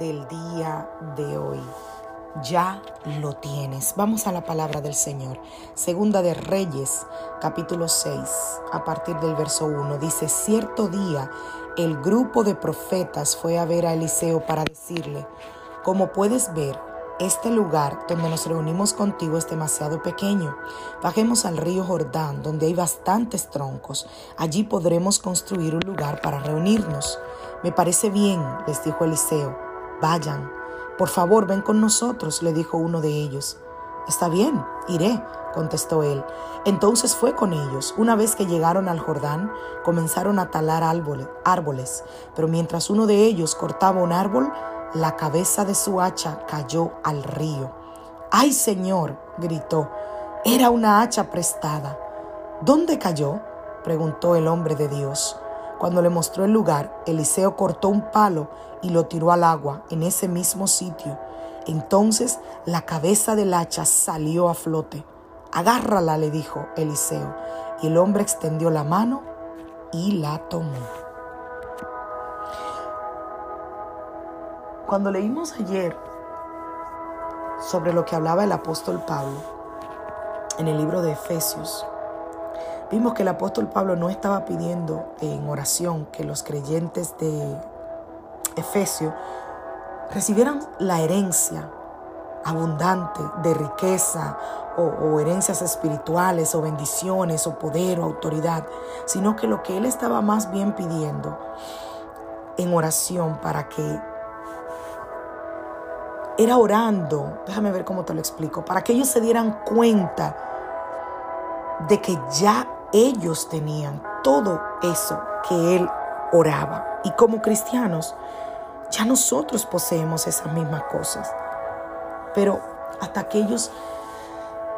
Del día de hoy. Ya lo tienes. Vamos a la palabra del Señor. Segunda de Reyes, capítulo 6, a partir del verso 1. Dice, cierto día el grupo de profetas fue a ver a Eliseo para decirle, como puedes ver, este lugar donde nos reunimos contigo es demasiado pequeño. Bajemos al río Jordán, donde hay bastantes troncos. Allí podremos construir un lugar para reunirnos. Me parece bien, les dijo Eliseo. Vayan. Por favor, ven con nosotros, le dijo uno de ellos. Está bien, iré, contestó él. Entonces fue con ellos. Una vez que llegaron al Jordán, comenzaron a talar árboles, pero mientras uno de ellos cortaba un árbol, la cabeza de su hacha cayó al río. ¡Ay, Señor! gritó. Era una hacha prestada. ¿Dónde cayó? preguntó el hombre de Dios. Cuando le mostró el lugar, Eliseo cortó un palo y lo tiró al agua en ese mismo sitio. Entonces la cabeza del hacha salió a flote. Agárrala, le dijo Eliseo. Y el hombre extendió la mano y la tomó. Cuando leímos ayer sobre lo que hablaba el apóstol Pablo en el libro de Efesios, vimos que el apóstol Pablo no estaba pidiendo en oración que los creyentes de Efesio recibieran la herencia abundante de riqueza o, herencias espirituales o bendiciones o poder o autoridad, sino que lo que él estaba más bien pidiendo en oración para que era orando, déjame ver cómo te lo explico, para que ellos se dieran cuenta de que ya ellos tenían todo eso que él oraba. Y como cristianos, ya nosotros poseemos esas mismas cosas. Pero hasta que ellos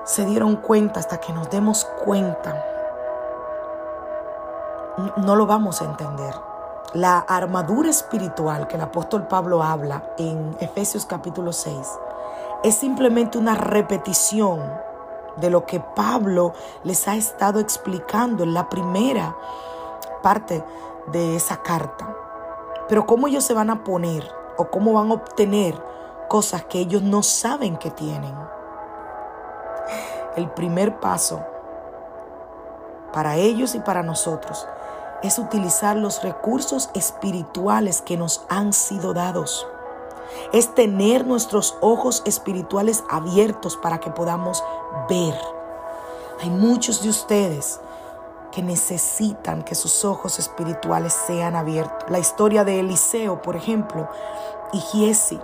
se dieron cuenta, hasta que nos demos cuenta, no lo vamos a entender. La armadura espiritual que el apóstol Pablo habla en Efesios capítulo 6 es simplemente una repetición de lo que Pablo les ha estado explicando en la primera parte de esa carta. Pero cómo ellos se van a poner o cómo van a obtener cosas que ellos no saben que tienen. El primer paso para ellos y para nosotros es utilizar los recursos espirituales que nos han sido dados. Es tener nuestros ojos espirituales abiertos para que podamos ver. Hay muchos de ustedes que necesitan que sus ojos espirituales sean abiertos. La historia de Eliseo, por ejemplo, y Giesi,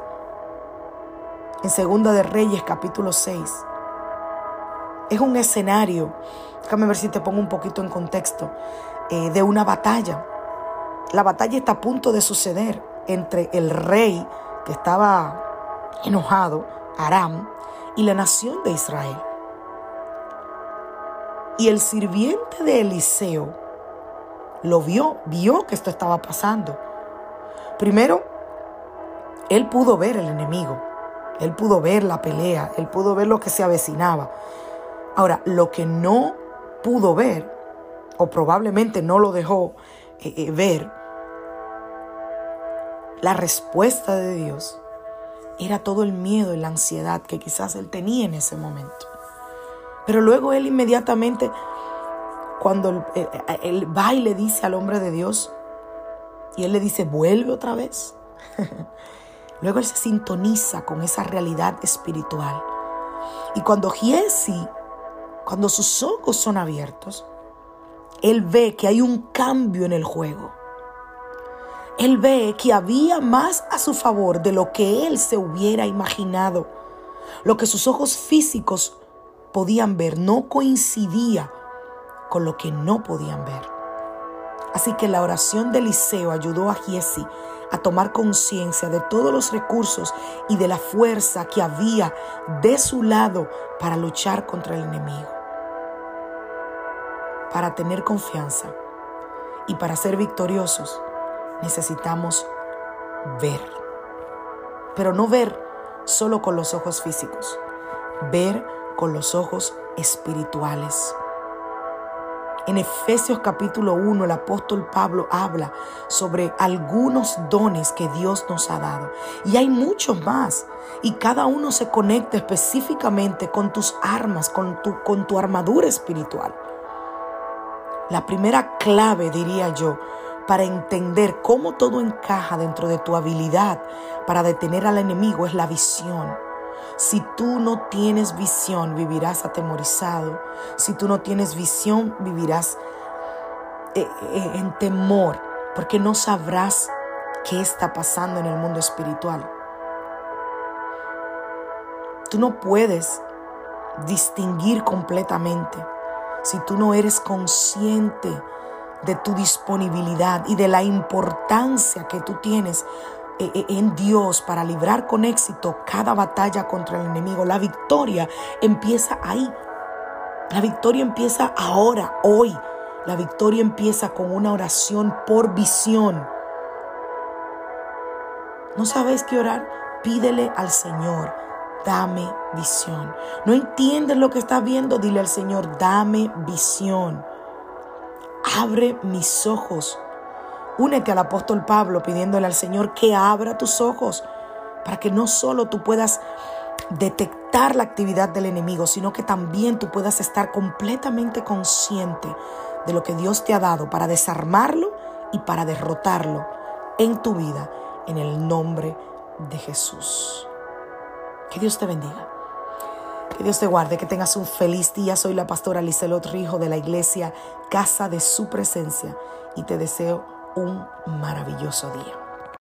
en Segunda de Reyes capítulo 6, es un escenario, déjame ver si te pongo un poquito en contexto, eh, de una batalla. La batalla está a punto de suceder entre el rey que estaba enojado, Aram, y la nación de Israel. Y el sirviente de Eliseo lo vio, vio que esto estaba pasando. Primero, él pudo ver el enemigo, él pudo ver la pelea, él pudo ver lo que se avecinaba. Ahora, lo que no pudo ver o probablemente no lo dejó eh, eh, ver, la respuesta de Dios era todo el miedo y la ansiedad que quizás él tenía en ese momento. Pero luego él inmediatamente, cuando él, va y le dice al hombre de Dios, y él le dice, vuelve otra vez. luego él se sintoniza con esa realidad espiritual. Y cuando Giesi, cuando sus ojos son abiertos, él ve que hay un cambio en el juego. Él ve que había más a su favor de lo que él se hubiera imaginado. Lo que sus ojos físicos podían ver no coincidía con lo que no podían ver. Así que la oración de Eliseo ayudó a Giesi a tomar conciencia de todos los recursos y de la fuerza que había de su lado para luchar contra el enemigo. Para tener confianza y para ser victoriosos necesitamos ver. Pero no ver solo con los ojos físicos, ver con los ojos espirituales. En Efesios capítulo 1 el apóstol Pablo habla sobre algunos dones que Dios nos ha dado. Y hay muchos más. Y cada uno se conecta específicamente con tus armas, con tu, con tu armadura espiritual. La primera clave, diría yo, para entender cómo todo encaja dentro de tu habilidad para detener al enemigo es la visión. Si tú no tienes visión, vivirás atemorizado. Si tú no tienes visión, vivirás eh, eh, en temor, porque no sabrás qué está pasando en el mundo espiritual. Tú no puedes distinguir completamente si tú no eres consciente de tu disponibilidad y de la importancia que tú tienes eh, eh, en Dios para librar con éxito cada batalla contra el enemigo. La victoria empieza ahí. La victoria empieza ahora, hoy. La victoria empieza con una oración por visión. ¿No sabes qué orar? Pídele al Señor, dame visión. ¿No entiendes lo que estás viendo? Dile al Señor, dame visión. Abre mis ojos Únete al apóstol Pablo pidiéndole al Señor que abra tus ojos para que no solo tú puedas detectar la actividad del enemigo, sino que también tú puedas estar completamente consciente de lo que Dios te ha dado para desarmarlo y para derrotarlo en tu vida, en el nombre de Jesús. Que Dios te bendiga. Que Dios te guarde, que tengas un feliz día. Soy la pastora Lizelot Rijo de la iglesia Casa de Su Presencia y te deseo un maravilloso día.